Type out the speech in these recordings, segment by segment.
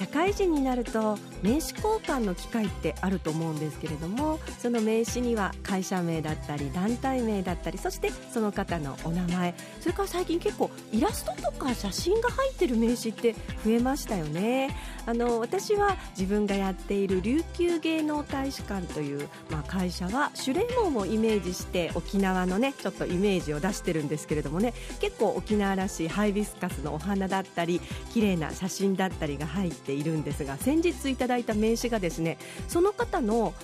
社会人になると名刺交換の機会ってあると思うんですけれどもその名刺には会社名だったり団体名だったりそしてその方のお名前それから最近結構イラストとか写真が入ってる名刺って増えましたよね。あの私は自分がやっている琉球芸能大使館という、まあ、会社はシュレモンをイメージして沖縄のねちょっとイメージを出してるんですけれどもね結構沖縄らしいハイビスカスのお花だったり綺麗な写真だったりが入ってているんですが先日いただいた名刺がですねその方の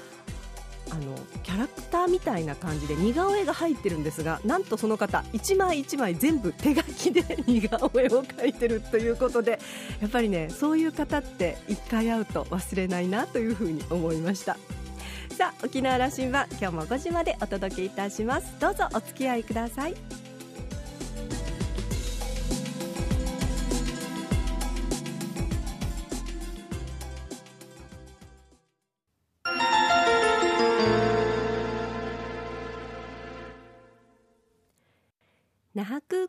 あのキャラクターみたいな感じで似顔絵が入ってるんですがなんとその方1枚1枚全部手書きで 似顔絵を描いてるということでやっぱりねそういう方って1回会うと忘れないなというふうに思いました。さあ沖縄羅針は今日も5時までお届けいたします。どうぞお付き合いください。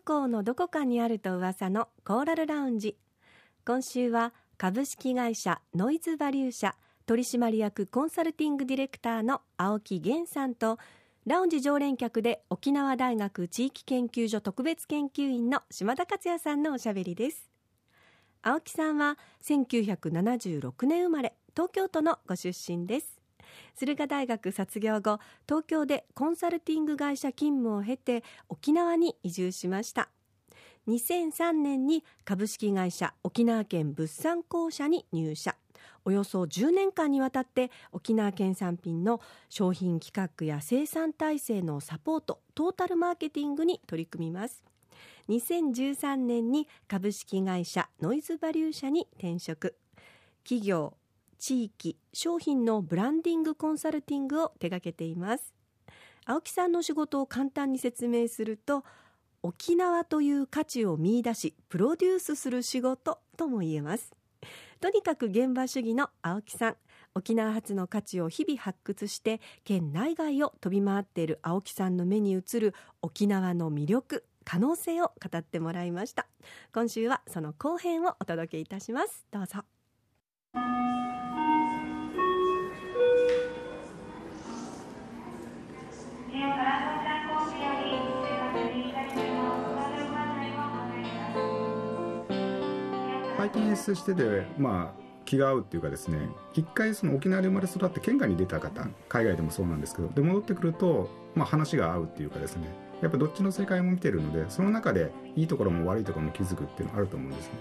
港のどこかにあると噂のコーラルラウンジ。今週は株式会社ノイズバリュー社取締役コンサルティングディレクターの青木源さんとラウンジ常連客で沖縄大学地域研究所特別研究員の島田克也さんのおしゃべりです。青木さんは1976年生まれ東京都のご出身です。駿河大学卒業後東京でコンサルティング会社勤務を経て沖縄に移住しました。2003年に株式会社沖縄県物産公社に入社。およそ10年間にわたって沖縄県産品の商品企画や生産体制のサポートトータルマーケティングに取り組みます。2013年に株式会社ノイズバリュー社に転職。企業地域商品のブランディングコンサルティングを手掛けています。青木さんの仕事を簡単に説明すると沖縄という価値を見出しプロデュースする仕事とも言えます。とにかく現場主義の青木さん沖縄発の価値を日々発掘して県内外を飛び回っている青木さんの目に映る沖縄の魅力可能性を語ってもらいました。今週はその後編をお届けいたします。どうぞ。拝見しててまあ気が合うっていうかですね一回その沖縄で生まれ育って県外に出た方海外でもそうなんですけどで戻ってくると、まあ、話が合うっていうかですねやっぱどっちの世界も見てるのでその中でいいところも悪いところも気づくっていうのがあると思うんですね。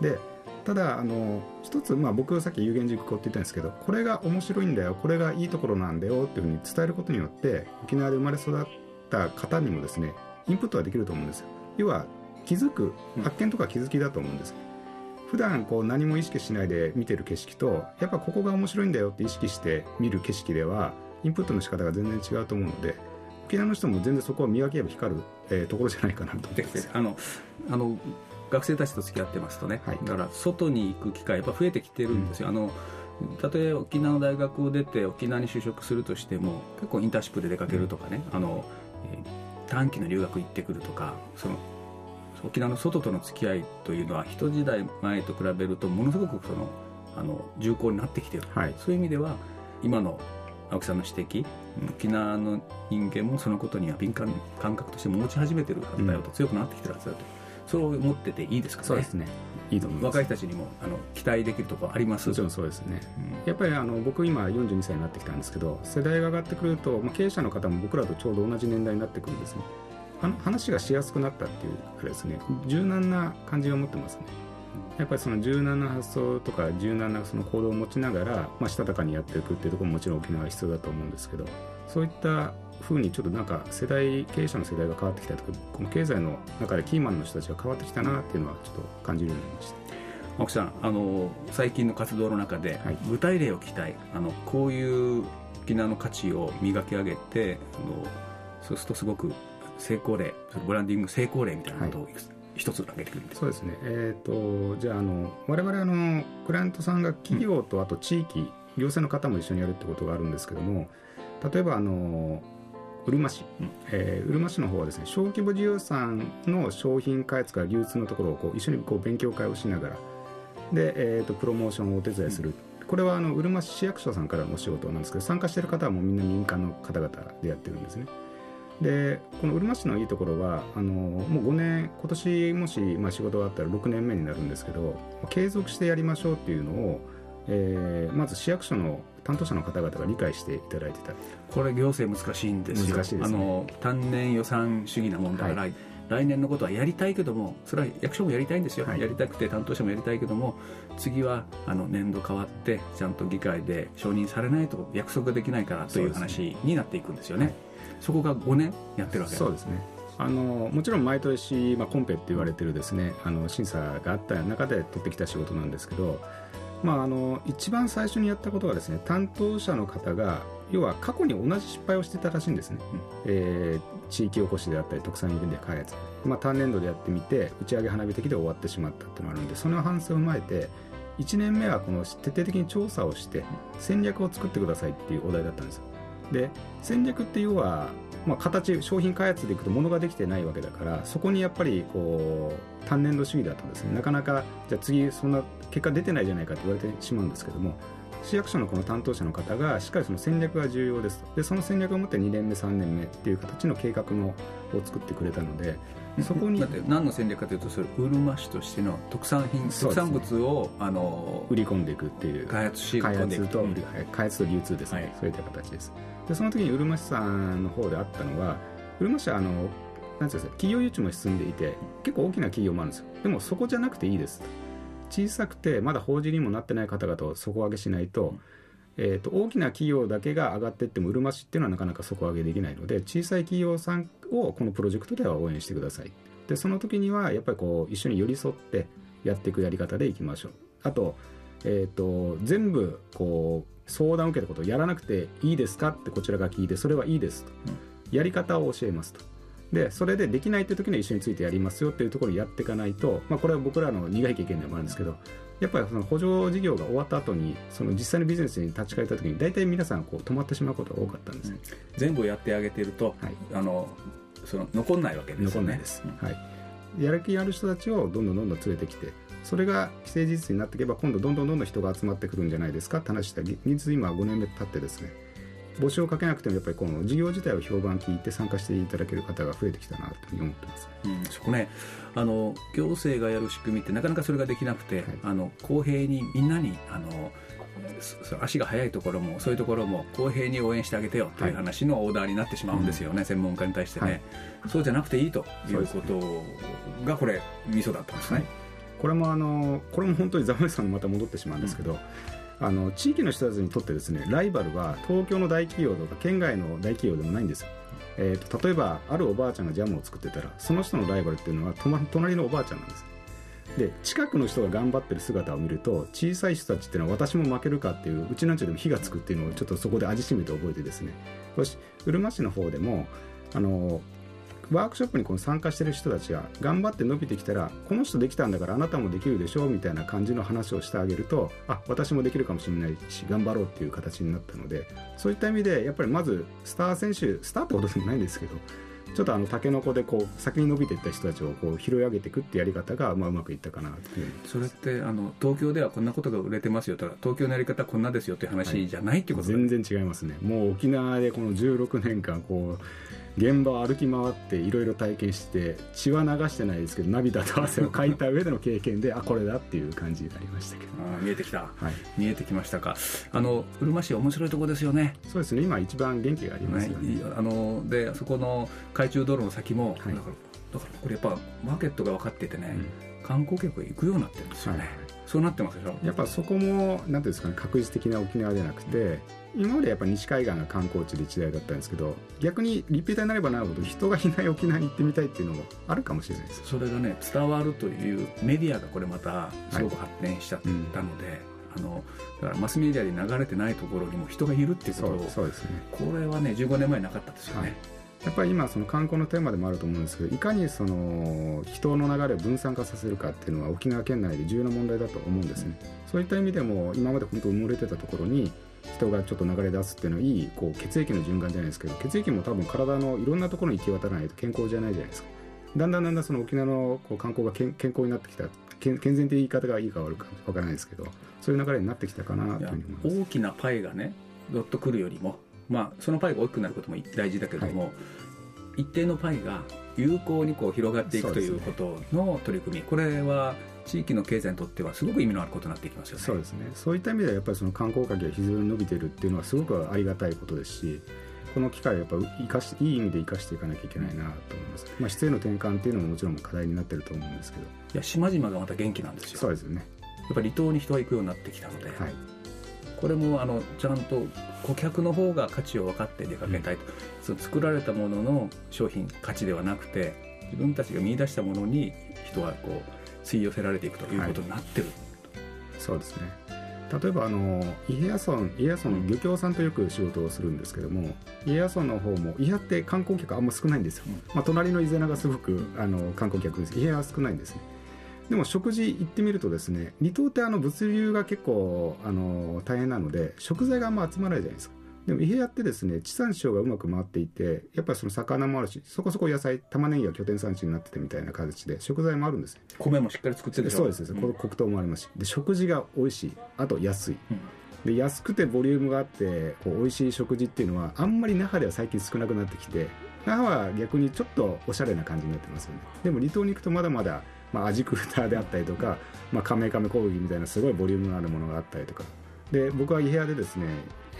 でただあの一つ、まあ、僕さっき有言実行って言ったんですけどこれが面白いんだよこれがいいところなんだよっていうふうに伝えることによって沖縄で生まれ育った方にもですねインプットができると思うんですよ。要は気づく発見とか気づきだと思うんです、うん普段こう何も意識しないで見てる景色とやっぱここが面白いんだよって意識して見る景色ではインプットの仕方が全然違うと思うので沖縄の人も全然そこは磨けば光る、えー、ところじゃないかなと思ってあのあの学生たちと付き合ってますとね、はい、だから外に行く機会やっぱ増えてきてるんですよ、うん、あのたとえ沖縄の大学を出て沖縄に就職するとしても結構インターンシップで出かけるとかね、うん、あの、えー、短期の留学行ってくるとかその沖縄の外との付き合いというのは人時代前と比べるとものすごくそのあの重厚になってきている、はい、そういう意味では今の青木さんの指摘沖縄の人間もそのことには敏感感覚として持ち始めてるはずだよと、うん、強くなってきてるはずだと。そう思ってていいですかね。そうですね。いいと思います。若い人たちにもあの期待できるところあります。もちろんそうですね、うん、やっぱりあの僕今42歳になってきたんですけど世代が上がってくると、まあ、経営者の方も僕らとちょうど同じ年代になってくるんですね話がしやすくなったっていうかですね。柔軟な感じを持ってますね。やっぱりその柔軟な発想とか柔軟なその行動を持ちながら、まあ、したたかにやっていくっていうところももちろん沖縄は必要だと思うんですけどそういったふうにちょっとなんか世代経営者の世代が変わってきたとかこの経済の中でキーマンの人たちが変わってきたなっていうのはちょっと感じるようになりました。奥さんあの最近の活動の中で、具体例を聞きたい。あのこういう沖縄の価値を磨き上げてあのそうするとすごく成功例ブランディング成功例みたいなことを一つ挙げてくるんですそうですね。えっ、ー、とじゃああの我々あのクライアントさんが企業とあと地域、うん、行政の方も一緒にやるってことがあるんですけども例えばあのうるま市、うん、えー、うるま市の方はですね小規模事業産の商品開発から流通のところをこう一緒にこう勉強会をしながらで、えーと、プロモーションをお手伝いする、うん、これはあのうるま市市役所さんからのお仕事なんですけど参加している方はもうみんな民間の方々でやってるんですねでこのうるま市のいいところはあのもう5年今年もし、まあ、仕事があったら6年目になるんですけど継続してやりましょうっていうのを、えー、まず市役所の担当者の方々が理解していただいてた。これ行政難しいんですよ。難しいです、ね、あの単年予算主義なもんだから、はい、来年のことはやりたいけどもそれは役所もやりたいんですよ、はい、やりたくて担当者もやりたいけども次はあの年度変わってちゃんと議会で承認されないと約束ができないからという話になっていくんですよね。そこが5年やってるわけそうですね。あのもちろん毎年、まあ、コンペって言われてるですねあの審査があった中で取ってきた仕事なんですけど、まあ、あの一番最初にやったことがですね担当者の方が要は過去に同じ失敗をしてたらしいんですね、うん、えー、地域おこしであったり特産イベント開発、まあ、単年度でやってみて打ち上げ花火的で終わってしまったっていうのがあるんでその反省を踏まえて1年目はこの徹底的に調査をして戦略を作ってくださいっていうお題だったんですよで戦略って要は、まあ、形商品開発でいくと物ができてないわけだからそこにやっぱりこう単年度主義だとですね。なかなかじゃあ次そんな結果出てないじゃないかって言われてしまうんですけども市役所のこの担当者の方がしっかりその戦略が重要ですでその戦略を持って2年目3年目っていう形の計画のを作ってくれたのでそこにだって何の戦略かというとそれうるま市としての特産品、ね、特産物をあの売り込んでいくっていう。開発し開発と、開発と流通ですね、はい、そういった形です。でその時にうるま市さんの方であったのはうるま市はあのなんていうんですか企業誘致も進んでいて結構大きな企業もあるんですよ。でもそこじゃなくていいです小さくてまだ法人にもなってない方々を底上げしないと,、えーと、大きな企業だけが上がっていってもうるま市っていうのはなかなか底上げできないので小さい企業さんをこのプロジェクトでは応援してください。でその時にはやっぱりこう一緒に寄り添ってやっていくやり方でいきましょう。あと,、えーと全部こう相談を受けたことをやらなくていいですかってこちらが聞いてそれはいいですと、うん、やり方を教えますとでそれでできないっていう時には一緒についてやりますよっていうところをやっていかないと、まあ、これは僕らの苦い経験でもあるんですけどやっぱりその補助事業が終わった後にその実際のビジネスに立ち返った時に大体皆さんこう止まってしまうことが多かったんです、うん、全部やってあげてると、はい、あのその残んないわけですよね。残んないです、うん、はい。やる気ある人たちをどんどんどんどん連れてきてそれが既成事実になっていけば今度どんどんどんどん人が集まってくるんじゃないですかって話した人数今5年目経ってですね募集をかけなくてもやっぱりこの事業自体を評判聞いて参加していただける方が増えてきたなと思ってます、うん、そこね。あの行政がやる仕組みってなかなかそれができなくて、はい、あの公平にみんなにあの足が速いところもそういうところも公平に応援してあげてよという話のオーダーになってしまうんですよね、はい、専門家に対してね、はい、そうじゃなくていいということがこれミソだったんですね、はい、これもあのこれも本当にザムさんにまた戻ってしまうんですけど、うんあの地域の人たちにとってですねライバルは東京の大企業とか県外の大企業でもないんですよ、えーと、例えばあるおばあちゃんがジャムを作ってたらその人のライバルっていうのは隣のおばあちゃんなんです。で近くの人が頑張ってる姿を見ると小さい人たちっていうのは私も負けるかっていううちなんちでも火がつくっていうのをちょっとそこで味しめて覚えてですね。よしうるま市の方でもあのワークショップにこの参加してる人たちが頑張って伸びてきたらこの人できたんだからあなたもできるでしょみたいな感じの話をしてあげるとあ私もできるかもしれないし頑張ろうっていう形になったのでそういった意味でやっぱりまずスター選手スターってことでもないんですけどちょっとあのタケノコでこう先に伸びていった人たちをこう拾い上げていくってやり方がまあうまくいったかなという。それってあの東京ではこんなことが売れてますよとか東京のやり方こんなですよっていう話じゃないってこと、はい、全然違いますね。もう沖縄でこの16年間こう現場を歩き回っていろいろ体験して血は流してないですけど涙と汗をかいた上での経験であこれだっていう感じになりましたけど。あ見えてきた、はい、見えてきましたか。あのうるま市面白いとこですよね。そうですね。今一番元気がありますよね、はい、あのでそこの海中道路の先も、はい、だからだからこれやっぱマーケットが分かっててね、うん、観光客が行くようになってるんですよね、はいそうなってますでしょ？やっぱそこも何ていうんですかね確実的な沖縄ではなくて今までやっぱ西海岸が観光地で時代だったんですけど逆にリピーターになればなるほど人がいない沖縄に行ってみたいっていうのもあるかもしれないですそれがね伝わるというメディアがこれまたすごく発展しちゃったので、はい。うん、あのだからマスメディアに流れてないところにも人がいるっていうことをそうです、ね、これはね15年前なかったですよね、はいやっぱり今その観光のテーマでもあると思うんですけどいかにその人の流れを分散化させるかっていうのは沖縄県内で重要な問題だと思うんですね。そういった意味でも今まで本当埋もれてたところに人がちょっと流れ出すっていうのはいいこう血液の循環じゃないですけど血液も多分体のいろんなところに行き渡らないと健康じゃないじゃないですか。だんだんだんだんその沖縄のこう観光が健康になってきた健全って言い方がいいか悪いか分からないですけどそういう流れになってきたかなというふうに思います。大きなパイがねどっとくるよりもまあそのパイが大きくなることも大事だけども、はい、一定のパイが有効にこう広がっていくということの取り組み、これは地域の経済にとってはすごく意味のあることになっていきますよね。そうですね。そういった意味ではやっぱりその観光客が非常に伸びてるっていうのはすごくありがたいことですし、この機会をやっぱ生かしいい意味で生かしていかなきゃいけないなと思います。まあ質への転換っていうのももちろん課題になってると思うんですけど。いや島々がまた元気なんですよ。そうですよね。やっぱり離島に人が行くようになってきたので、はい、これもあのちゃんと顧客の方が価値を分かって出かけたいと、うん、その作られたものの商品価値ではなくて自分たちが見出したものに人がこう吸い寄せられていくということになってる、はい、そうですね。例えばあの伊平屋村伊平屋村の漁協さんとよく仕事をするんですけども伊平屋村の方も伊平って観光客あんま少ないんですよ、うん、まあ、隣の伊是名がすごくあの観光客です。伊平屋は少ないんですねでも食事行ってみるとですね離島ってあの物流が結構あの大変なので食材があんま集まらないじゃないですか。でも伊平屋ってですね地産地消がうまく回っていてやっぱりその魚もあるしそこそこ野菜玉ねぎが拠点産地になっててみたいな形で食材もあるんです米もしっかり作ってるそうです、うん、黒糖もありますし。で食事が美味しい。あと安い、うん。で安くてボリュームがあってこう美味しい食事っていうのはあんまり那覇では最近少なくなってきて那覇は逆にちょっとおしゃれな感じになってますよね。でも離島に行くとまだまだ、まあ、アジクルターであったりとか、まあ、カメカメコブギみたいなすごいボリュームのあるものがあったりとか。で僕は伊平屋でですね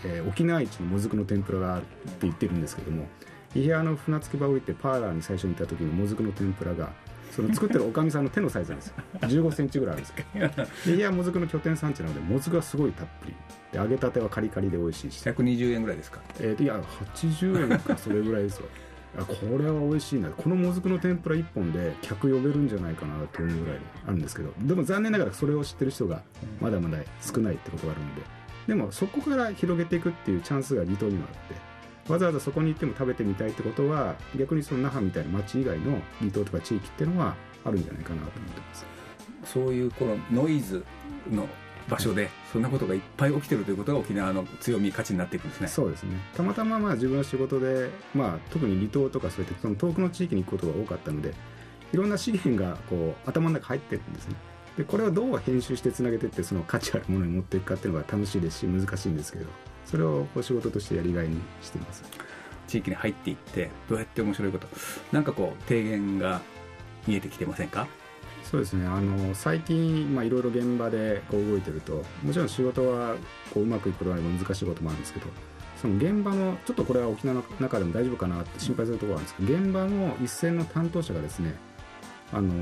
えー、沖縄一のもずくの天ぷらがあるって言ってるんですけども伊平屋の船着き場を降りてパーラーに最初に行った時のもずくの天ぷらがその作ってるおかみさんの手のサイズなんですよ。1 5ンチぐらいあるんですけど伊平屋もずくの拠点産地なのでもずくがすごいたっぷり。で揚げたてはカリカリで美味しいし。120円ぐらいですか？えー、いや80円かそれぐらいですよこれは美味しいな。このもずくの天ぷら1本で客呼べるんじゃないかなと思うぐらいあるんですけどでも残念ながらそれを知ってる人がまだまだ少ないってことがあるんででもそこから広げていくっていうチャンスが離島にもあってわざわざそこに行っても食べてみたいってことは逆にその那覇みたいな町以外の離島とか地域っていうのはあるんじゃないかなと思ってます。そういうこのノイズの場所でそんなことがいっぱい起きてるということが沖縄の強み価値になっていくんですね。そうですね。たまたままあ自分の仕事で、まあ、特に離島とかそういったその遠くの地域に行くことが多かったのでいろんな資源がこう頭の中入ってるんですね。でこれをどう編集してつなげていってその価値あるものに持っていくかっていうのが楽しいですし難しいんですけどそれをお仕事としてやりがいにしています。地域に入っていってどうやって面白いことなんかこう提言が見えてきてませんか？そうですね。あの最近いろいろ現場でこう動いてるともちろん仕事はこううまくいくことが難しいこともあるんですけどその現場のちょっとこれは沖縄の中でも大丈夫かなって心配するところなんですけど現場の一線の担当者がですねあの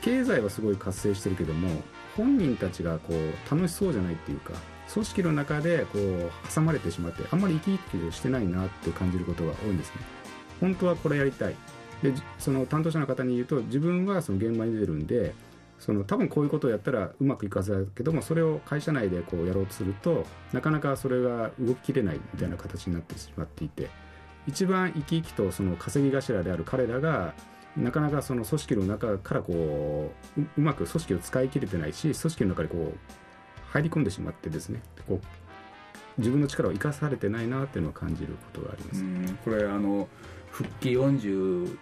経済はすごい活性してるけども本人たちがこう楽しそうじゃないっていうか組織の中でこう挟まれてしまってあんまり生き生きしてないなって感じることが多いんですね。本当はこれやりたい。でその担当者の方に言うと自分はその現場に出るんでその多分こういうことをやったらうまくいかずだけどもそれを会社内でこうやろうとするとなかなかそれが動ききれないみたいな形になってしまっていて一番生き生きとその稼ぎ頭である彼らがなかなかその組織の中からこううまく組織を使い切れてないし組織の中にこう入り込んでしまってですねこう自分の力を生かされてないなっていうのを感じることがあります。これあの復帰46、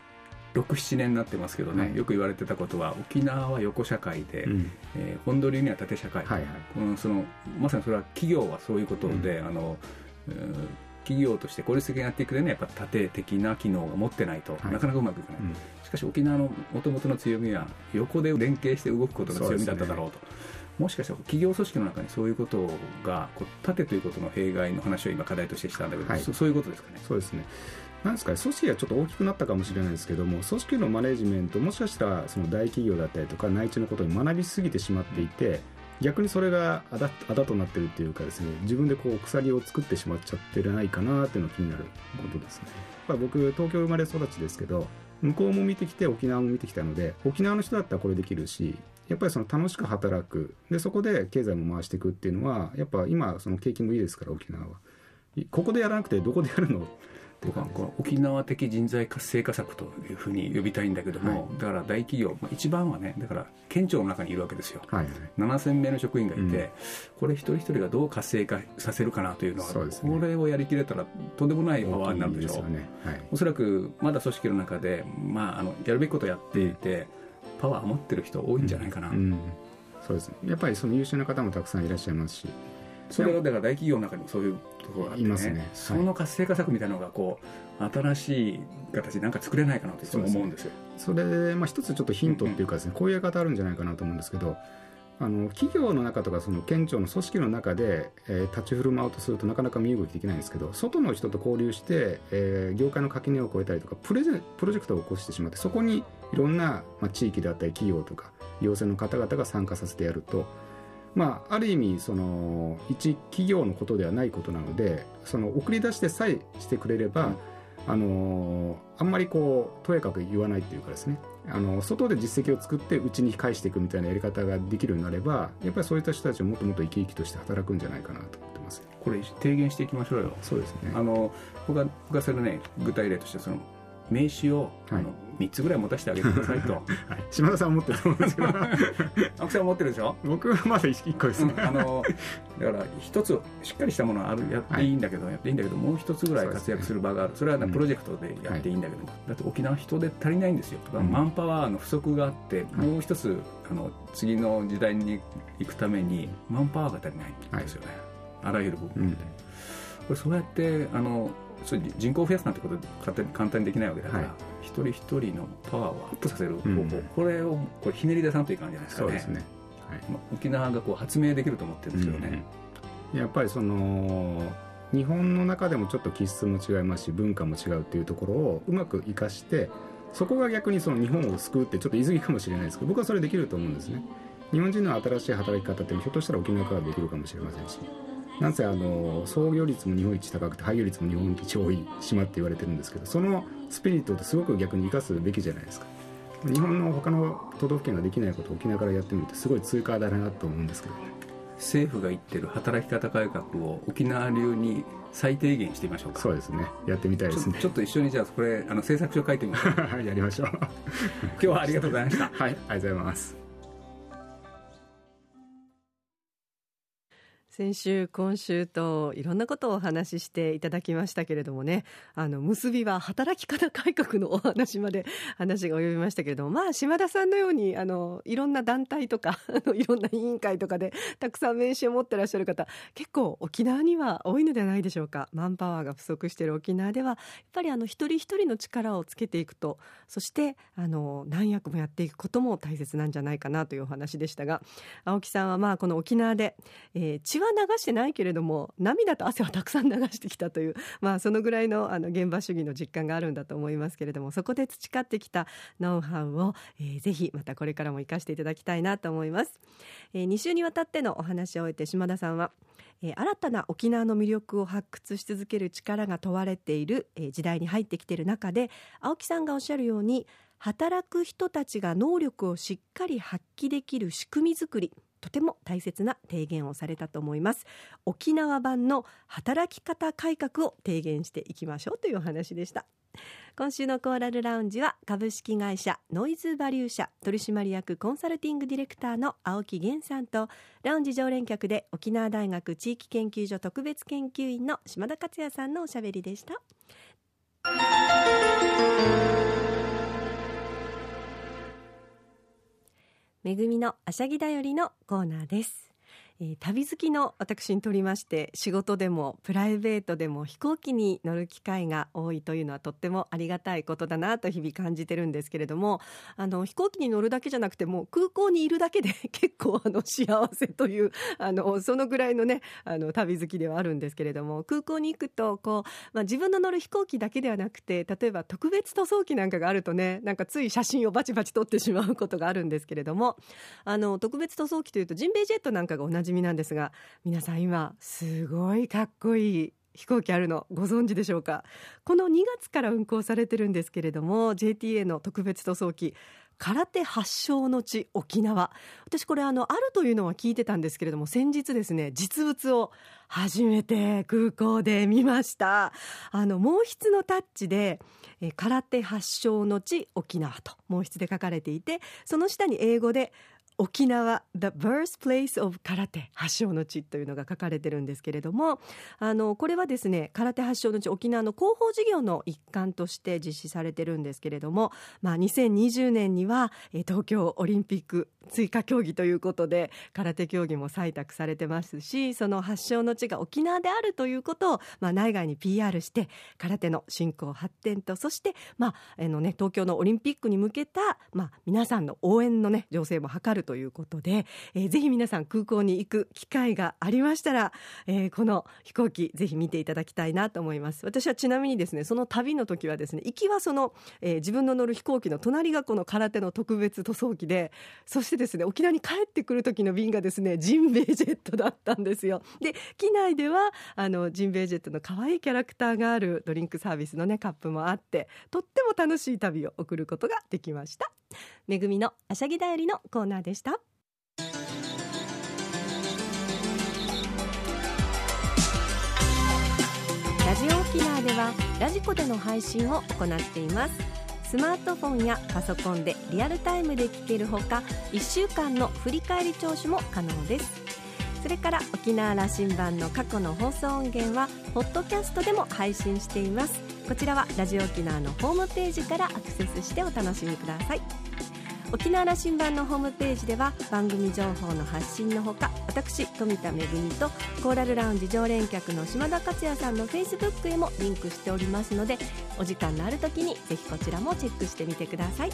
7年になってますけどね、はい、よく言われてたことは沖縄は横社会で、うん、えー、本土流には縦社会、はいはい、このそのまさにそれは企業はそういうことで、うん、あの、企業として効率的にやっていくでねやっぱ縦的な機能が持ってないと、はい、なかなかうまくいかない、うん、しかし沖縄のもともとの強みは横で連携して動くことが強みだっただろうと。もしかしたら企業組織の中にそういうことがこう縦ということの弊害の話を今課題としてしたんだけど、はい、そそういうことですかね。そうですねなんですかね組織がちょっと大きくなったかもしれないですけども組織のマネジメントもしかしたらその大企業だったりとか内地のことに学びすぎてしまっていて、逆にそれがあだあだとなってるっていうかですね自分でこう鎖を作ってしまっちゃってないかなっていうのが気になることですね。やっぱ僕東京生まれ育ちですけど向こうも見てきて沖縄も見てきたので沖縄の人だったらこれできるしやっぱりその楽しく働く。でそこで経済も回していくっていうのはやっぱ今その景気もいいですから沖縄は。ここでやらなくてどこでやるの？僕はこの沖縄的人材活性化策というふうに呼びたいんだけども、はい、だから大企業、まあ、一番はねだから県庁の中にいるわけですよ、はいはい、7000名の職員がいて、うん、これ一人一人がどう活性化させるかなというのは、ね、これをやりきれたらとんでもないパワーになるでしょう、ね。はい、おそらくまだ組織の中で、まあ、あのやるべきことをやっていて、パワー持ってる人多いんじゃないかな、うん。うん、そうですね。やっぱりその優秀な方もたくさんいらっしゃいますしそれはだから大企業の中にもそういうところがあって、ね、いますね、その活性化策みたいなのがこう新しい形なんか作れないかなと思うんですよ。それで、まあ、一つちょっとヒントっていうかですね、こういう方あるんじゃないかなと思うんですけどあの企業の中とかその県庁の組織の中で、えー、立ち振る舞おうとするとなかなか身動きできないんですけど外の人と交流して、えー、業界の垣根を越えたりとかプレゼプロジェクトを起こしてしまってそこにいろんな、まあ、地域であったり企業とか行政の方々が参加させてやるとまあ、ある意味その一企業のことではないことなのでその送り出してさえしてくれれば、あのあんまりこうとやかく言わないっていうかですね。あの外で実績を作ってうちに返していくみたいなやり方ができるようになればやっぱりそういった人たちをもっともっと生き生きとして働くんじゃないかなと思ってます。これ提言していきましょうよ。そうですね。あの僕は僕はそれね具体例としてその名刺を、はい、あの3つぐらい持たせてあげてくださいと、はい、島田さん持ってると思うんですけど青木さん持ってるでしょ？僕はまだ1個ですね、うん、あのだから一つしっかりしたものはあるやっていいんだけど、はい、やっていいんだけどもう一つぐらい活躍する場がある。そ,、れは、ね、プロジェクトでやっていいんだけども、だって沖縄人で足りないんですよ、うん、マンパワーの不足があって、もう一つあの次の時代に行くためにマンパワーが足りないんですよね、あらゆる部分で、これそうやってあのそれ人口を増やすなんてことで簡単にできないわけだから、はい、一人一人のパワーをアップさせる方法、うん、これをこれひねり出さんといかんじゃないですかね。そうですね。はい。まあ、沖縄がこう発明できると思ってるんですけどね。うん、やっぱりその日本の中でもちょっと気質も違いますし文化も違うっていうところをうまく生かしてそこが逆にその日本を救うってちょっと言い過ぎかもしれないですけど僕はそれできると思うんですね。日本人の新しい働き方ってひょっとしたら沖縄からできるかもしれませんしなんせあの創業率も日本一高くて廃業率も日本一多い島って言われてるんですけどそのスピリットってすごく逆に生かすべきじゃないですか。日本の他の都道府県ができないことを沖縄からやってみるとすごい通過だなと思うんですけどね。政府が言ってる働き方改革を沖縄流に最低限してみましょうか。そうですね。やってみたいですね。ちょっと一緒にじゃあこれあの政策書書いてみましょう。やりましょう。今日はありがとうございました。はいありがとうございます先週今週といろんなことをお話ししていただきましたけれどもね。あの結びは働き方改革のお話まで話が及びましたけれども。まあ島田さんのようにあのいろんな団体とか あのいろんな委員会とかでたくさん名刺を持ってらっしゃる方結構沖縄には多いのではないでしょうか。マンパワーが不足している沖縄ではやっぱりあの一人一人の力をつけていくとそしてあの何役もやっていくことも大切なんじゃないかなというお話でしたが青木さんはまあこの沖縄で、えー、血は流してないけれども涙と汗はたくさん流してきたという、まあ、そのぐらいのあの現場主義の実感があるんだと思いますけれどもそこで培ってきたノウハウを、えー、ぜひまたこれからも生かしていただきたいなと思います、えー、2週にわたってのお話を終えて島田さんはえ、新たな沖縄の魅力を発掘し続ける力が問われている、え、時代に入ってきている中で青木さんがおっしゃるように働く人たちが能力をしっかり発揮できる仕組みづくりとても大切な提言をされたと思います。沖縄版の働き方改革を提言していきましょうというお話でした。今週のコーラルラウンジは株式会社ノイズバリュー社取締役コンサルティングディレクターの青木源さんとラウンジ常連客で沖縄大学地域研究所特別研究員の島田克也さんのおしゃべりでした。めぐみのあしゃぎだよりのコーナーです。えー、旅好きの私にとりまして仕事でもプライベートでも飛行機に乗る機会が多いというのはとってもありがたいことだなと日々感じてるんですけれどもあの飛行機に乗るだけじゃなくても空港にいるだけで結構あの幸せという あのそのぐらいのねあの旅好きではあるんですけれども空港に行くとこう、まあ、自分の乗る飛行機だけではなくて例えば特別塗装機なんかがあるとねなんかつい写真をバチバチ撮ってしまうことがあるんですけれどもあの特別塗装機というとジンベイジェットなんかが同じじみなんですが皆さん今すごいかっこいい飛行機あるのご存知でしょうか？この2月から運航されてるんですけれども JTA の特別塗装機空手発祥の地沖縄。私これあのあるというのは聞いてたんですけれども先日ですね実物を初めて空港で見ました。あの毛筆のタッチで空手発祥の地沖縄と毛筆で書かれていてその下に英語で沖縄 The Birthplace of 空手発祥の地というのが書かれてるんですけれどもあのこれはですね空手発祥の地沖縄の広報事業の一環として実施されてるんですけれども、まあ、2020年には東京オリンピック追加競技ということで空手競技も採択されてますしその発祥の地が沖縄であるということを、まあ、内外に PR して空手の振興発展とそして、まああのね、東京のオリンピックに向けた、まあ、皆さんの応援の、ね、情勢も図るということで、えー、ぜひ皆さん空港に行く機会がありましたら、えー、この飛行機ぜひ見ていただきたいなと思います。私はちなみにですねその旅の時はですね行きはその、えー、自分の乗る飛行機の隣がこの空手の特別塗装機でそしてですね沖縄に帰ってくる時の便がですねジンベエジェットだったんですよ。で機内ではあのジンベエジェットの可愛いキャラクターがあるドリンクサービスのねカップもあってとっても楽しい旅を送ることができました。めぐみのあしゃぎだよりのコーナーでした。ラジオ沖縄ではラジコでの配信を行っています。スマートフォンやパソコンでリアルタイムで聞けるほか1週間の振り返り聴取も可能です。それから沖縄羅針盤の過去の放送音源はポッドキャストでも配信しています。こちらはラジオ沖縄のホームページからアクセスしてお楽しみください。沖縄羅針盤のホームページでは番組情報の発信のほか私富田恵とコーラルラウンジ常連客の島田克也さんのフェイスブックへもリンクしておりますのでお時間のある時にぜひこちらもチェックしてみてください。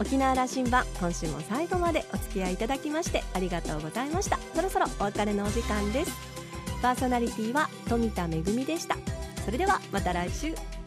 沖縄羅針盤今週も最後までお付き合いいただきましてありがとうございました。そろそろお別れのお時間です。パーソナリティは富田恵でした。それではまた来週。